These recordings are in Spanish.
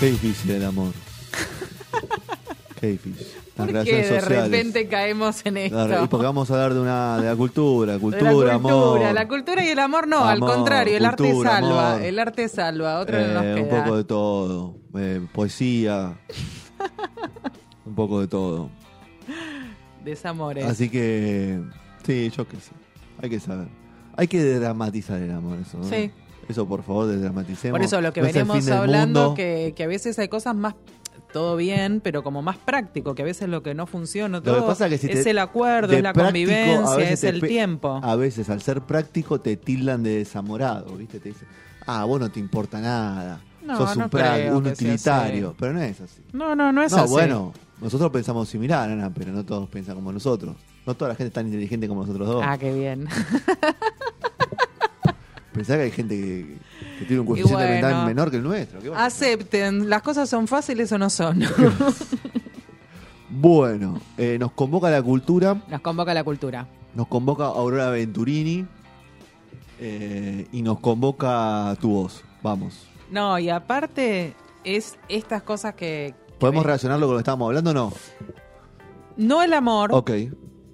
Qué difícil el amor. Qué difícil. Las ¿Por qué de sociales. repente caemos en esto? porque vamos a hablar de una de la cultura, De cultura, la cultura, amor. la cultura y el amor no, al contrario, el arte salva, amor. el arte salva, otro no nos Eh, un queda. poco de todo. eh, poesía. un poco de todo. Desamores. Así que, sí, yo qué sé. Hay que saber. Hay que dramatizar el amor, eso. ¿no? Sí. Eso, por favor, dramaticemos. Por eso lo que No del hablando, que, que a veces hay cosas más, todo bien, pero como más práctico, que a veces lo que no funciona Lo todo que pasa es que si es el acuerdo, es la práctico, convivencia, es el tiempo. A veces, al ser práctico, te tildan de desamorado, ¿viste? Te dicen, ah, vos no te importa nada. No, sos un, no pra- un sea utilitario. Pero no es así. No, no, no es no, así. bueno, nosotros pensamos similar, Ana, pero no todos piensan como nosotros. No toda la gente es tan inteligente como nosotros dos. Ah, qué bien. Pensá que hay gente que, que tiene un coeficiente bueno. mental menor que el nuestro. Acepten, las cosas son fáciles o no son. Bueno, eh, nos convoca la cultura, Nos convoca la cultura. nos convoca Aurora Venturini eh, y nos convoca tu voz. Vamos. No, y aparte es estas cosas que... que ¿Podemos relacionarlo con lo que estábamos hablando o no? No el amor, Ok.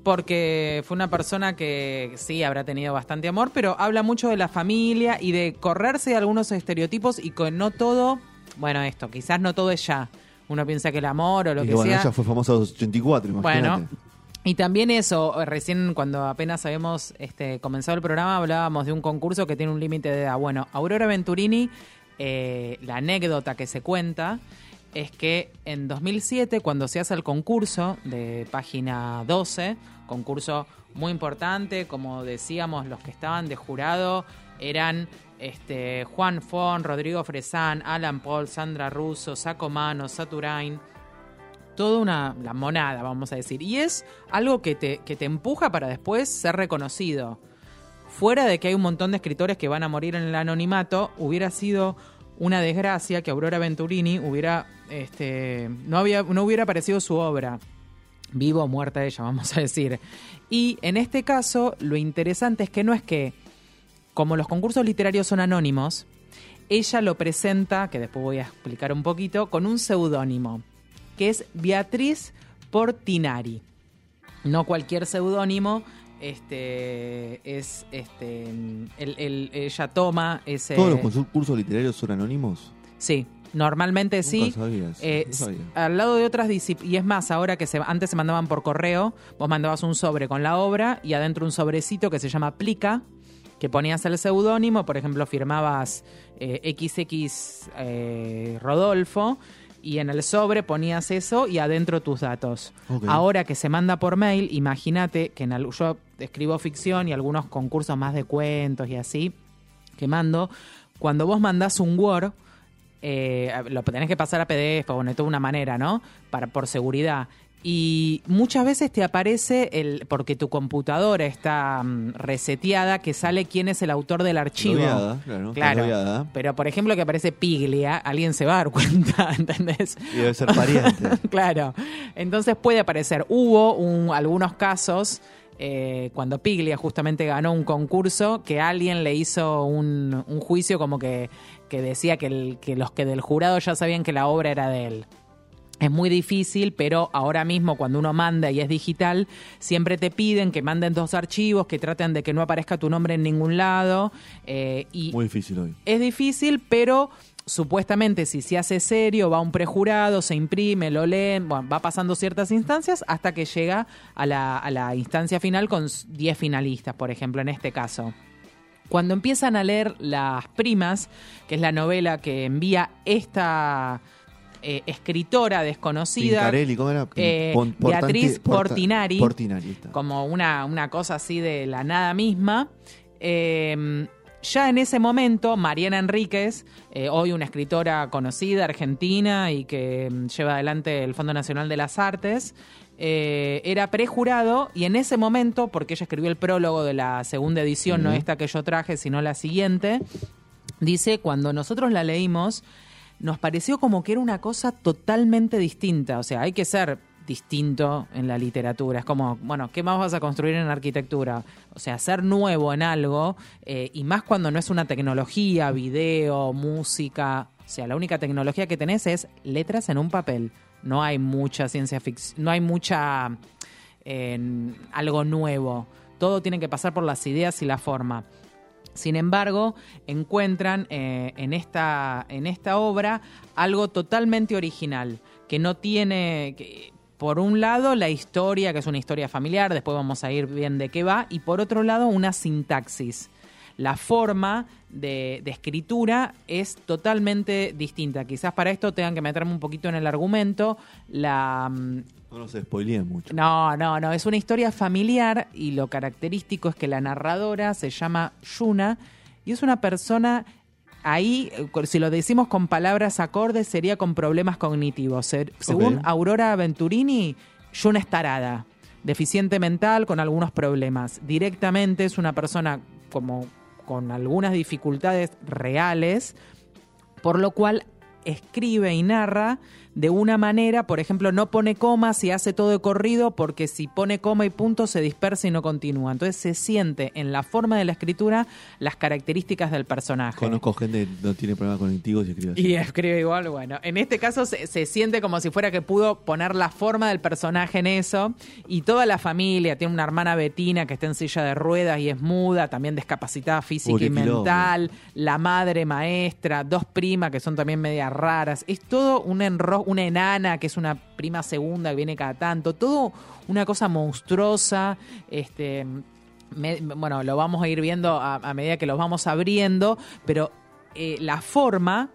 Porque fue una persona que sí habrá tenido bastante amor, pero habla mucho de la familia y de correrse de algunos estereotipos y que no todo, bueno, esto, quizás no todo es ya. Uno piensa que el amor o lo Y que bueno, sea. ella fue famosa en los 84, imagínate. Bueno, y también eso, recién cuando apenas habíamos este, comenzado el programa hablábamos de un concurso que tiene un límite de edad. Bueno, Aurora Venturini, eh, la anécdota que se cuenta es que en 2007, cuando se hace el concurso de página 12, concurso muy importante, como decíamos, los que estaban de jurado eran este, Juan Fon, Rodrigo Fresán, Alan Paul, Sandra Russo, Saco Mano, Saturain, toda una la monada, vamos a decir. Y es algo que te, que te empuja para después ser reconocido. Fuera de que hay un montón de escritores que van a morir en el anonimato, hubiera sido una desgracia que Aurora Venturini hubiera, este, no, había, no hubiera aparecido su obra. Vivo o muerta ella, vamos a decir. Y en este caso, lo interesante es que no es que, como los concursos literarios son anónimos, ella lo presenta, que después voy a explicar un poquito, con un seudónimo, que es Beatriz Portinari. No cualquier seudónimo, este es este el- el- ella toma ese ¿Todos los concursos literarios son anónimos? Sí, normalmente Nunca sí. sabía eso, Eh, no sabía. al lado de otras disciplinas, y es más, ahora que se, antes se mandaban por correo, vos mandabas un sobre con la obra y adentro un sobrecito que se llama Plica, que ponías el seudónimo, por ejemplo, firmabas eh, XX eh, Rodolfo, y en el sobre ponías eso y adentro tus datos. Ahora que se manda por mail, imagínate que en al- yo escribo ficción y algunos concursos más de cuentos y así, que mando, cuando vos mandás un Word, eh, lo tenés que pasar a PDF, bueno, de toda una manera, ¿no? Para, por seguridad. Y muchas veces te aparece, el porque tu computadora está mm, reseteada, que sale quién es el autor del archivo. Logueada, claro, Claro. logueada. Pero, por ejemplo, que aparece Piglia, alguien se va a dar cuenta, ¿entendés? Y debe ser pariente. claro. Entonces puede aparecer. Hubo un- algunos casos eh, cuando Piglia justamente ganó un concurso que alguien le hizo un, un juicio como que, que decía que, el- que los que del jurado ya sabían que la obra era de él. Es muy difícil, pero ahora mismo cuando uno manda y es digital, siempre te piden que manden dos archivos, que traten de que no aparezca tu nombre en ningún lado. eh, y Muy difícil hoy. es difícil, pero supuestamente si se hace serio, va un prejurado, se imprime, lo leen, bueno, va pasando ciertas instancias hasta que llega a la, a la instancia final con 10 finalistas, por ejemplo, en este caso. Cuando empiezan a leer Las Primas, que es la novela que envía esta eh, escritora desconocida, Pincarelli, ¿cómo era? eh, Beatriz Portinari, Portinari, como una, una cosa así de la nada misma. eh, ya en ese momento, Mariana Enríquez, eh, hoy una escritora conocida, argentina, y que mm, lleva adelante el Fondo Nacional de las Artes, eh, era prejurado y en ese momento, porque ella escribió el prólogo de la segunda edición, no esta que yo traje, sino la siguiente, dice, cuando nosotros la leímos, nos pareció como que era una cosa totalmente distinta. O sea, hay que ser distinto en la literatura. Es como, bueno, ¿qué más vas a construir en arquitectura? O sea, ser nuevo en algo, eh, y más cuando no es una tecnología, video, música. O sea, la única tecnología que tenés es letras en un papel. No hay mucha ciencia ficción, no hay mucha algo nuevo. Todo tiene que pasar por las ideas y la forma. Sin embargo, encuentran eh, en, esta, en esta obra algo totalmente original, que no tiene, que, por un lado, la historia, que es una historia familiar, después vamos a ir bien de qué va, y por otro lado, una sintaxis. La forma de, escritura es totalmente distinta. Quizás para esto tengan que meterme un poquito en el argumento. La, mm, no nos spoileen mucho. No, no, no. Es una historia familiar y lo característico es que la narradora se llama Yuna y es una persona ahí, eh, si lo decimos con palabras acordes, sería con problemas cognitivos. Según Aurora Venturini, Juna es tarada, deficiente mental con algunos problemas. Directamente es una persona como con algunas dificultades reales, por lo cual escribe y narra de una manera, por ejemplo, no pone comas y hace todo de corrido porque si pone coma y punto se dispersa y no continúa. Entonces se siente en la forma de la escritura las características del personaje. Conozco gente que no tiene problemas cognitivos y escribe así. Y escribe igual, bueno. En este caso se, se, siente como si fuera que pudo poner la forma del personaje en eso y toda la familia, tiene una hermana Betina que está en silla de ruedas y es muda, también discapacitada física y mental, la madre maestra, dos primas que son también medias raras. Es todo un enro una enana que es una prima segunda que viene cada tanto, todo una cosa monstruosa, este bueno, lo vamos a ir viendo a, medida que los vamos abriendo, pero eh, la forma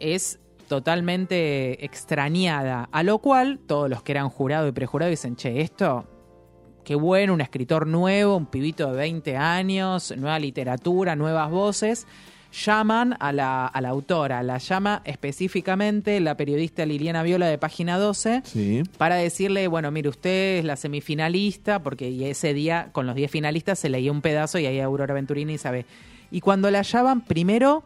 es totalmente extrañada, a lo cual todos los que eran jurado y prejurado dicen, che, esto, qué bueno, un escritor nuevo, un pibito de 20 años, nueva literatura, nuevas voces llaman a la, a la autora, la llama específicamente la periodista Liliana Viola de Página 12 para decirle, bueno, mire, usted es la semifinalista, porque ese día con los 10 finalistas se leía un pedazo y ahí Aurora Venturini sabe. Y cuando la llaman, primero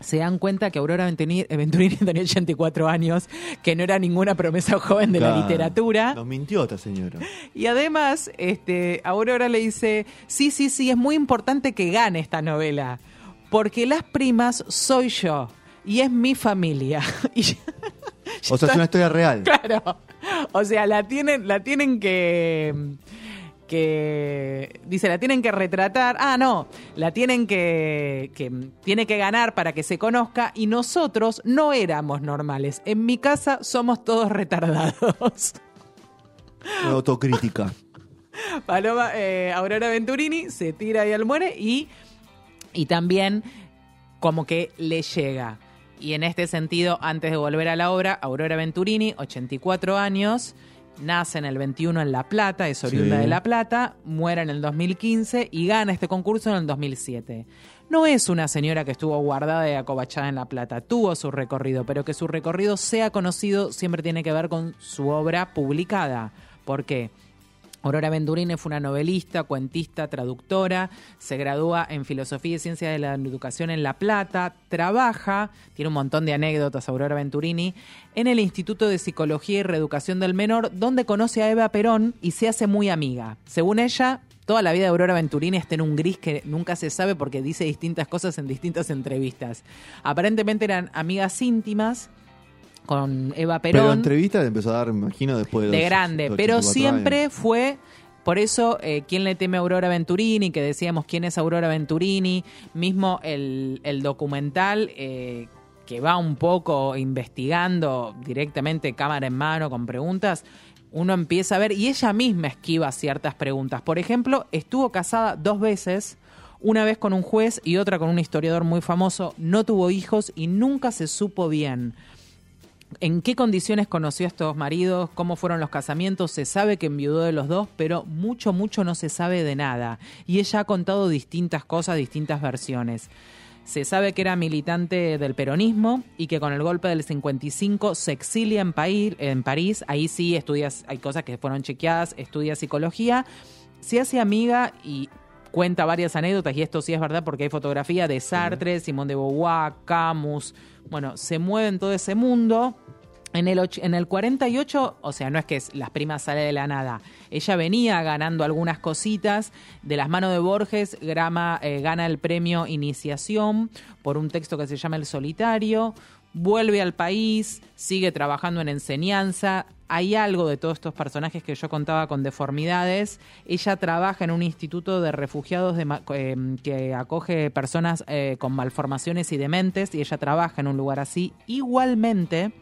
se dan cuenta que Aurora Venturini, tenía 84 años, que no era ninguna promesa joven de la literatura. Nos mintió esta señora. Y además, este, Aurora le dice, sí, sí, sí, es muy importante que gane esta novela porque las primas soy yo y es mi familia. o sea, es una historia real. Claro. O sea, la tienen, la tienen que que dice la tienen que retratar, ah no, la tienen que que tiene que ganar para que se conozca y nosotros no éramos normales. En mi casa somos todos retardados. autocrítica. Paloma eh, Aurora Venturini se tira ahí al muere y y también como que le llega. Y en este sentido, antes de volver a la obra, Aurora Venturini, 84 años, nace en el 21 en La Plata, es oriunda de La Plata, muere en el 2015 y gana este concurso en el 2007. No es una señora que estuvo guardada y acobachada en La Plata, tuvo su recorrido, pero que su recorrido sea conocido siempre tiene que ver con su obra publicada. ¿Por qué? Aurora Venturini fue una novelista, cuentista, traductora, se gradúa en Filosofía y Ciencia de la Educación en La Plata, trabaja, tiene un montón de anécdotas Aurora Venturini, en el Instituto de Psicología y Reeducación del Menor, donde conoce a Eva Perón y se hace muy amiga. Según ella, toda la vida de Aurora Venturini está en un gris que nunca se sabe porque dice distintas cosas en distintas entrevistas. Aparentemente eran amigas íntimas con Eva Perón. Pero entrevista empezó a dar, me imagino, después de... De grande, pero siempre fue... Por eso, eh, ¿quién le teme a Aurora Venturini? Que decíamos quién es Aurora Venturini. Mismo el, documental eh, que va un poco investigando directamente cámara en mano con preguntas, uno empieza a ver y ella misma esquiva ciertas preguntas. Por ejemplo, estuvo casada dos veces, una vez con un juez y otra con un historiador muy famoso, no tuvo hijos y nunca se supo bien en qué condiciones conoció a estos maridos, cómo fueron los casamientos, se sabe que enviudó de los dos, pero mucho, mucho no se sabe de nada. Y ella ha contado distintas cosas, distintas versiones. Se sabe que era militante del peronismo y que con el golpe del 55 se exilia en, en París. Ahí sí estudias, hay cosas que fueron chequeadas, estudia psicología. Se hace amiga y cuenta varias anécdotas, y esto sí es verdad porque hay fotografía de Sartre, Simón de Beauvoir, Camus. Bueno, se mueve en todo ese mundo. En el, en el 48, o sea, no es que las primas sale de la nada. Ella venía ganando algunas cositas. De las manos de Borges, Grama, eh, gana el premio Iniciación por un texto que se llama El Solitario. Vuelve al país, sigue trabajando en enseñanza. Hay algo de todos estos personajes que yo contaba con deformidades. Ella trabaja en un instituto de refugiados eh, que acoge personas eh, con malformaciones y dementes y ella trabaja en un lugar así. Igualmente,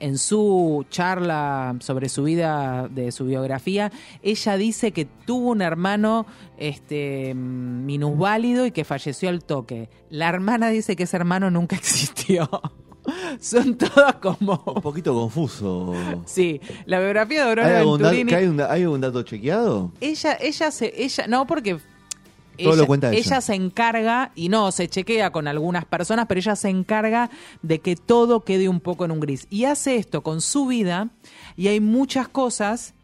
en su charla sobre su vida, de su biografía, ella dice que tuvo un hermano este, minusválido y que falleció al toque. La hermana dice que ese hermano nunca existió. Son todas como. Un poquito confuso. Sí, la biografía de Aurora ¿Hay Venturini. ¿hay, un, ¿Hay un dato chequeado? Ella, ella se. Ella, no, porque ella, se encarga, y no, se chequea con algunas personas, pero ella se encarga de que todo quede un poco en un gris. Y hace esto con su vida, y hay muchas cosas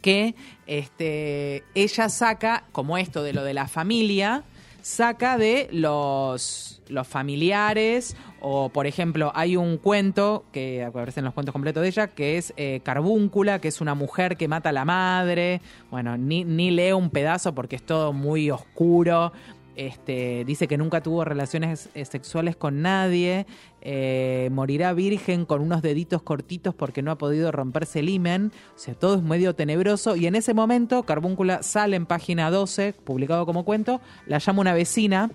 que este, ella saca, como esto de lo de la familia, saca de los, los familiares o, por ejemplo, hay un cuento que aparece en los cuentos completos de ella, que es eh, Carbúncula, que es una mujer que mata a la madre. Bueno, ni, ni leo un pedazo porque es todo muy oscuro. Este, dice que nunca tuvo relaciones eh, sexuales con nadie, eh, morirá virgen con unos deditos cortitos porque no ha podido romperse el imen, o sea, todo es medio tenebroso y en ese momento Carbúncula sale en página 12, publicado como cuento, la llama una vecina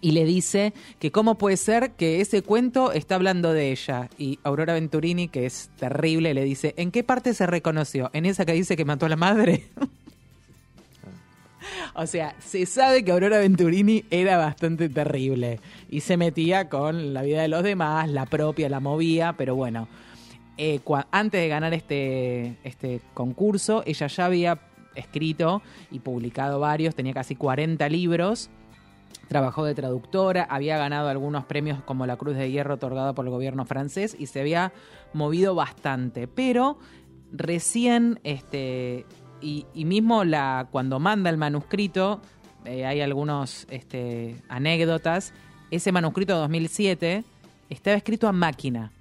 y le dice que cómo puede ser que ese cuento está hablando de ella. Y Aurora Venturini, que es terrible, le dice, ¿en qué parte se reconoció? ¿En esa que dice que mató a la madre? o sea, se sabe que Aurora Venturini era bastante terrible y se metía con la vida de los demás, la propia, la movía, pero bueno. Eh, antes de ganar este, este concurso, ella ya había escrito y publicado varios, tenía casi 40 libros Trabajó de traductora, había ganado algunos premios como la Cruz de Hierro otorgada por el gobierno francés y se había movido bastante. Pero recién, este, y, mismo la, cuando manda el manuscrito, eh, hay algunas este, anécdotas, ese manuscrito de 2007 estaba escrito a máquina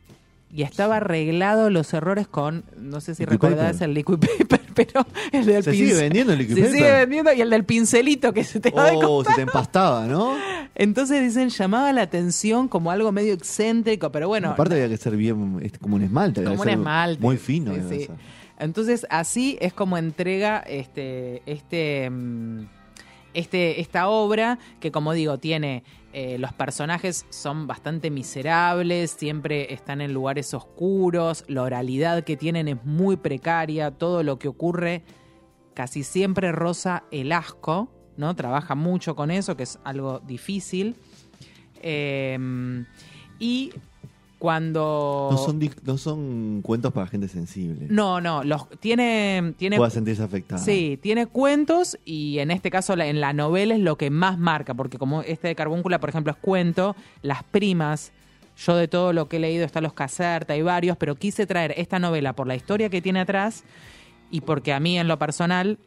y estaba arreglado los errores con, no sé si recordás el liquid paper, pero el del Se sigue vendiendo el liquid se paper. sigue vendiendo y el del pincelito que se te Oh, se te empastaba, ¿no? Entonces dicen, llamaba la atención como algo medio excéntrico, pero bueno. Aparte había que ser bien, como un esmalte. Como un esmalte. Muy fino. Sí, Entonces así es como entrega este, este, mm, este, esta obra que como digo tiene eh, los personajes son bastante miserables, siempre están en lugares oscuros, la oralidad que tienen es muy precaria, todo lo que ocurre casi siempre rosa el asco, ¿no? Trabaja mucho con eso, que es algo difícil. Eh, y cuando no son no son cuentos para gente sensible. No no los tiene tiene pueda sentirse afectada. Sí tiene cuentos y en este caso en la novela es lo que más marca porque como este de Carbúncula por ejemplo es cuento las primas yo de todo lo que he leído está los Caserta y varios pero quise traer esta novela por la historia que tiene atrás y porque a mí en lo personal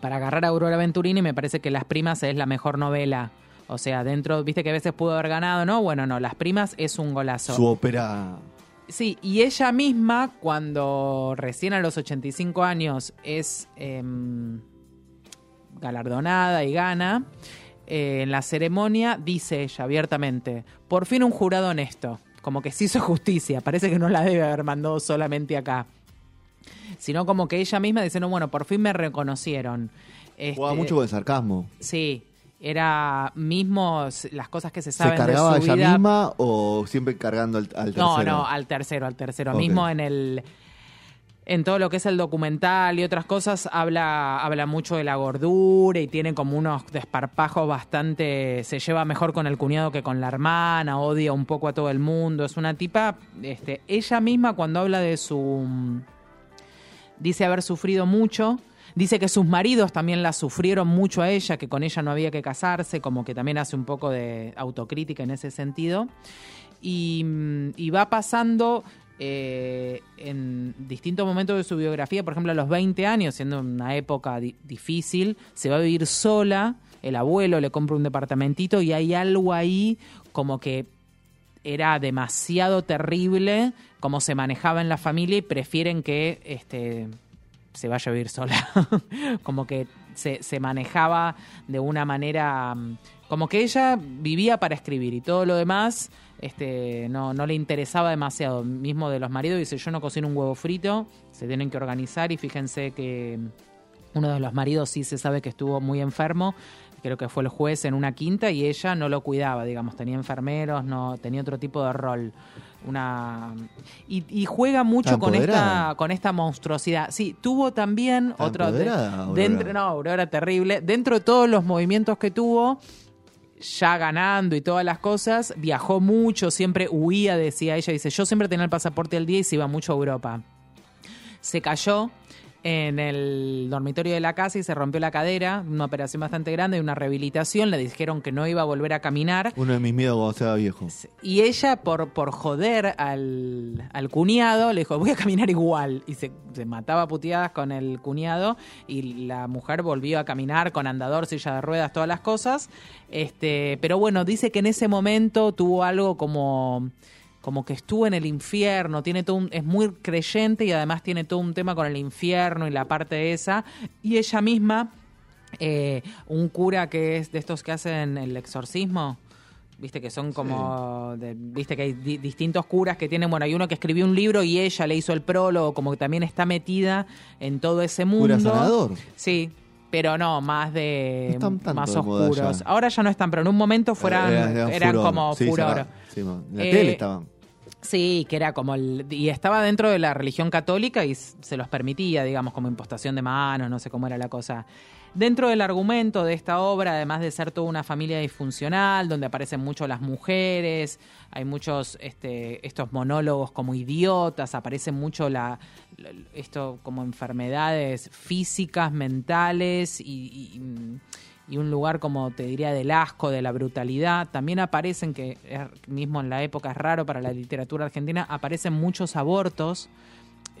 para agarrar a Aurora Venturini me parece que las primas es la mejor novela o sea, dentro, viste que a veces pudo haber ganado, ¿no? Bueno, no, Las Primas es un golazo. Su ópera. Sí, y ella misma, cuando recién a los 85 años es em, galardonada y gana, eh, en la ceremonia dice ella abiertamente, por fin un jurado honesto, como que se hizo justicia, parece que no la debe haber mandado solamente acá, sino como que ella misma dice, no, bueno, por fin me reconocieron. Juega este, mucho con el sarcasmo. Sí, era mismo las cosas que se saben ¿Se cargaba de su ella misma o siempre cargando al, tercero? No, no, al tercero, al tercero. Mismo en el... en todo lo que es el documental y otras cosas, habla, habla mucho de la gordura y tiene como unos desparpajos bastante. Se lleva mejor con el cuñado que con la hermana, odia un poco a todo el mundo. Es una tipa. Este, ella misma, cuando habla de su. Dice haber sufrido mucho. Dice que sus maridos también la sufrieron mucho a ella, que con ella no había que casarse, como que también hace un poco de autocrítica en ese sentido. Y, y va pasando eh, en distintos momentos de su biografía, por ejemplo a los 20 años, siendo una época di- difícil, se va a vivir sola, el abuelo le compra un departamentito y hay algo ahí como que era demasiado terrible como se manejaba en la familia y prefieren que este se vaya a vivir sola. como que se, se manejaba de una manera mm, como que ella vivía para escribir y todo lo demás este no, no le interesaba demasiado. Mismo de los maridos dice yo no cocino un huevo frito, se tienen que organizar y fíjense que uno de los maridos sí se sabe que estuvo muy enfermo, creo que fue el juez en una quinta y ella no lo cuidaba, digamos, tenía enfermeros, no tenía otro tipo de rol. Una y, y juega mucho Está con esta con esta monstruosidad. Sí, tuvo también Está otro de- dentro no, Aurora terrible, dentro de todos los movimientos que tuvo ya ganando y todas las cosas, viajó mucho, siempre huía, decía ella, dice, yo siempre tenía el pasaporte al día y se iba mucho a Europa se cayó en el dormitorio de la casa y se rompió la cadera, una operación bastante grande, una rehabilitación, le dijeron que no iba a volver a caminar. Uno de mis miedos cuando sea viejo. Y ella, por, por joder al, al cuñado, le dijo, voy a caminar igual. Y se, se mataba a puteadas con el cuñado y la mujer volvió a caminar con andador, silla de ruedas, todas las cosas. Este, pero bueno, dice que en ese momento tuvo algo como como que estuvo en el infierno, tiene todo un- es muy creyente y además tiene todo un tema con el infierno y la parte esa. Y ella misma, eh, un cura que es de estos que hacen el exorcismo, viste que son como, de- viste que hay di- distintos curas que tienen, bueno, hay uno que escribió un libro y ella le hizo el prólogo, como que también está metida en todo ese mundo. Cura sanador. Sí. Pero no, más de No están tanto más oscuros. ya. Ahora ya no están, pero en un momento fueran, Era- era eran furor. como Sí, furor. sí, en la Eh, tele estaban. Sí, que era como el... Y estaba dentro de la religión católica y se los permitía, digamos, como impostación de manos, no sé cómo era la cosa. Dentro del argumento de esta obra, además de ser toda una familia disfuncional, donde aparecen mucho las mujeres, hay muchos este, estos monólogos como idiotas, aparece mucho la, esto como enfermedades físicas, mentales y, y- y un lugar como te diría del asco, de la brutalidad. También aparecen, que mismo en la época es raro para la literatura argentina, aparecen muchos abortos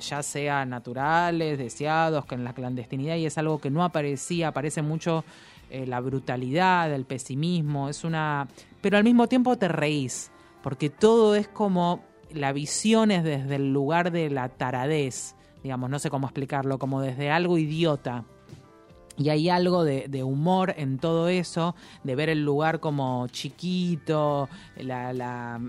ya sea naturales, deseados, que en la clandestinidad, y es algo que no aparecía, aparece mucho eh, la brutalidad, el pesimismo, es una... Pero al mismo tiempo te reís, porque todo es como la visión es desde el lugar de la taradez, digamos, no sé cómo explicarlo, como desde algo idiota. Y hay algo de, de humor en todo eso, de ver el lugar como chiquito, la, la,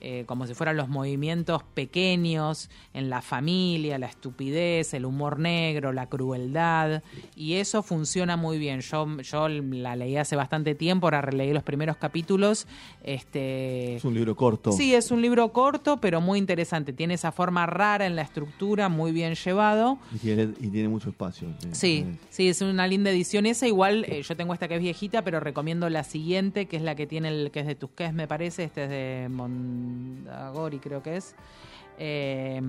eh, como si fueran los movimientos pequeños en la familia, la estupidez, el humor negro, la crueldad. Y eso funciona muy bien. Yo, yo la leí hace bastante tiempo, ahora releí los primeros capítulos. Este, Es un libro corto. Sí, es un libro corto, pero muy interesante. Tiene esa forma rara en la estructura, muy bien llevado. Y tiene, y tiene mucho espacio. Sí, eh, sí, es una linda edición esa. Igual eh, yo tengo esta que es viejita, pero recomiendo la siguiente, que es la que tiene el que es de Tusqués, me parece. Este es de Mondagori, creo que es. Eh,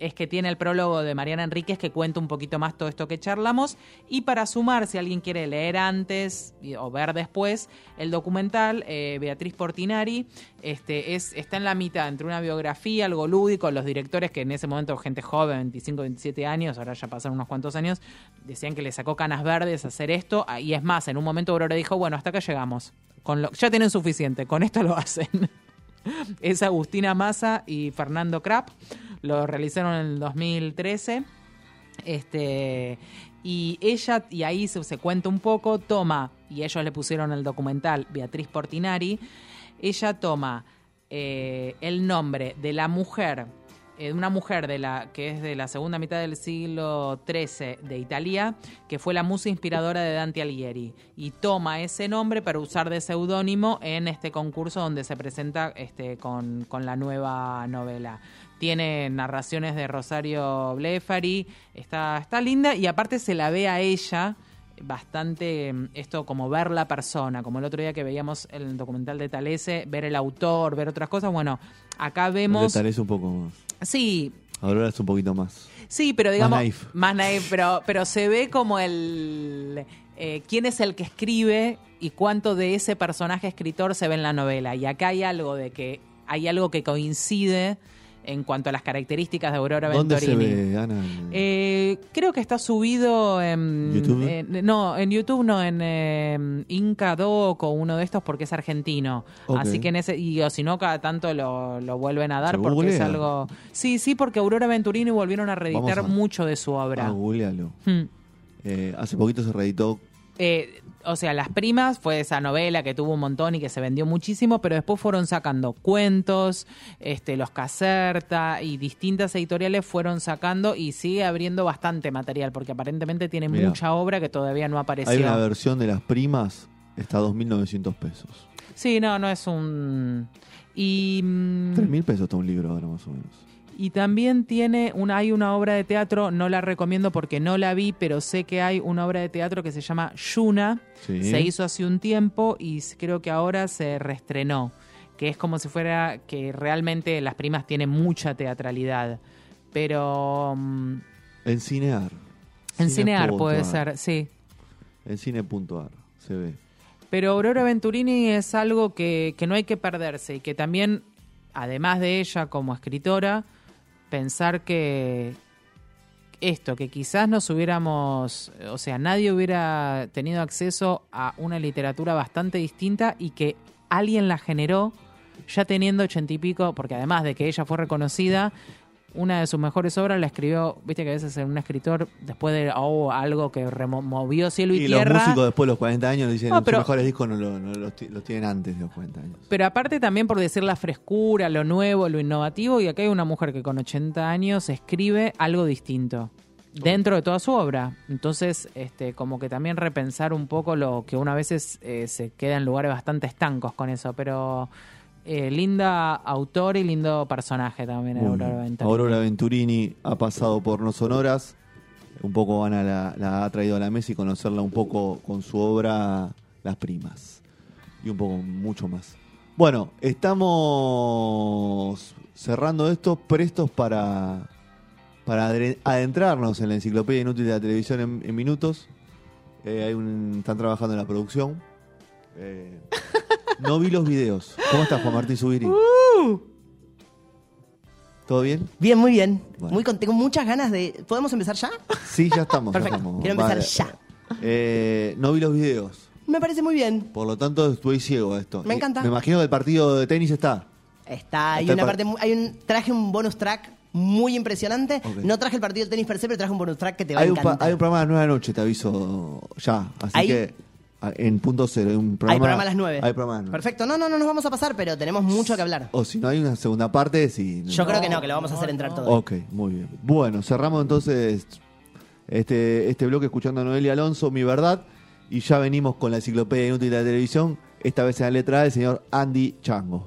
es que tiene el prólogo de Mariana Enríquez que cuenta un poquito más todo esto que charlamos. Y para sumar, si alguien quiere leer antes o ver después, el documental eh, Beatriz Portinari este, es, está en la mitad entre una biografía, algo lúdico. Los directores, que en ese momento gente joven, 25, 27 años, ahora ya pasaron unos cuantos años, decían que le sacó canas verdes hacer esto. Ah, Y es más, en un momento Aurora dijo: Bueno, hasta acá llegamos. Ya tienen suficiente, con esto lo hacen. es Agustina Massa y Fernando Krapp. Lo realizaron en el 2013. Este, y ella, y ahí se, se cuenta un poco, toma, y ellos le pusieron el documental Beatriz Portinari, ella toma eh, el nombre de la mujer eh, una mujer de la que es de la segunda mitad del siglo XIII de Italia, que fue la musa inspiradora de Dante Alighieri y toma ese nombre para usar de seudónimo en este concurso donde se presenta este, con, con la nueva novela. Tiene narraciones de Rosario Blefari, está, está linda y aparte se la ve a ella bastante mm, esto como ver la persona, como el otro día que veíamos el documental de Talese, ver el autor, ver otras cosas. Bueno, acá vemos. Tal vez un poco más. Sí. Ahora es un poquito más. Sí, pero digamos. Más naif. Más naif, pero, pero se ve como el. eh, quién es el que escribe y cuánto de ese personaje escritor se ve en la novela. Y acá hay algo de que. Hay algo que coincide en cuanto a las características de Aurora ¿Dónde se Venturini. ve, Ana? Eh, creo que está subido en ¿YouTube? en- no, en YouTube no, en eh, Inca Doc o uno de estos porque es argentino. Así que en ese y o si no cada tanto lo, lo vuelven a dar ¿Se porque es algo Sí, sí, porque Aurora Venturini volvieron a reeditar a- mucho de su obra. Ah. Hmm. Eh, hace poquito se reeditó. Eh, o sea, Las Primas fue esa novela que tuvo un montón y que se vendió muchísimo, pero después fueron sacando cuentos, este, los Caserta y distintas editoriales fueron sacando y sigue abriendo bastante material porque aparentemente tiene Mirá. mucha obra que todavía no apareció. Hay una versión de las primas, está a 2.900 pesos. Sí, no, no es un... Y, mm, 3.000 pesos está un libro ahora más o menos. Y también tiene una, hay una obra de teatro, no la recomiendo porque no la vi, pero sé que hay una obra de teatro que se llama Yuna, Sí. se hizo hace un tiempo y creo que ahora se reestrenó, que es como si fuera que realmente Las Primas tienen mucha teatralidad, pero mm, En Cinear. en Cinear puede ser, sí. En Cine.ar se ve. Pero Aurora Venturini es algo que, que no hay que perderse y que también, además de ella como escritora, pensar que esto, que quizás nos hubiéramos, o sea, nadie hubiera tenido acceso a una literatura bastante distinta y que alguien la generó ya teniendo ochenta y pico, porque además de que ella fue reconocida, una de sus mejores obras la escribió, viste que a veces un escritor, después de oh, algo que removió cielo y, Y los tierra... músicos después de los 40 años dicen No, los pero- mejores discos no, lo- no los, ti- los tienen antes de los 40 años. Pero aparte también por decir la frescura, lo nuevo, lo innovativo, y acá hay una mujer que con 80 años escribe algo distinto dentro de toda su obra. Entonces, este, como que también repensar un poco lo que uno a veces eh, se queda en lugares bastante estancos con eso, pero eh, linda autor y lindo personaje también Muy Aurora bien. Venturini. Aurora Venturini ha pasado por No Sonoras. Un poco Ana la, la ha traído a la mesa y conocerla un poco con su obra Las Primas. Y un poco mucho más. Bueno, estamos cerrando esto, prestos para, para adentrarnos en la enciclopedia inútil de la televisión en, en minutos. Eh, hay un, están trabajando en la producción. Eh, no vi los videos. ¿Cómo estás, Juan Martín Zubiri? ¿Todo bien? Bien, muy bien. Bueno. Muy con- tengo muchas ganas de. ¿Podemos empezar ya? Sí, ya estamos. ya estamos. Quiero empezar Vale. ya. Eh, no vi los videos. Me parece muy bien. Por lo tanto, estoy ciego a esto. Me Y encanta. Me imagino que el partido de tenis está. Está, hay Está una parte, hay un traje un bonus track muy impresionante. No traje el partido de tenis per se, pero traje un bonus track que te va Hay a un, encantar. hay un programa a las 9 de la noche, te aviso ya. Así Ahí- que en punto cero. Hay, un programa, hay programa a las 9. Hay programa a las 9. Perfecto. No, no, no nos vamos a pasar, pero tenemos mucho que hablar. O si no hay una segunda parte, sí. Yo creo que no, que lo vamos a hacer entrar todo. Ok, muy bien. Bueno, cerramos entonces este, este bloque escuchando a Noel y Alonso, Mi Verdad. Y ya venimos con la enciclopedia inútil de la televisión. Esta vez en la letra A, el señor Andy Chango.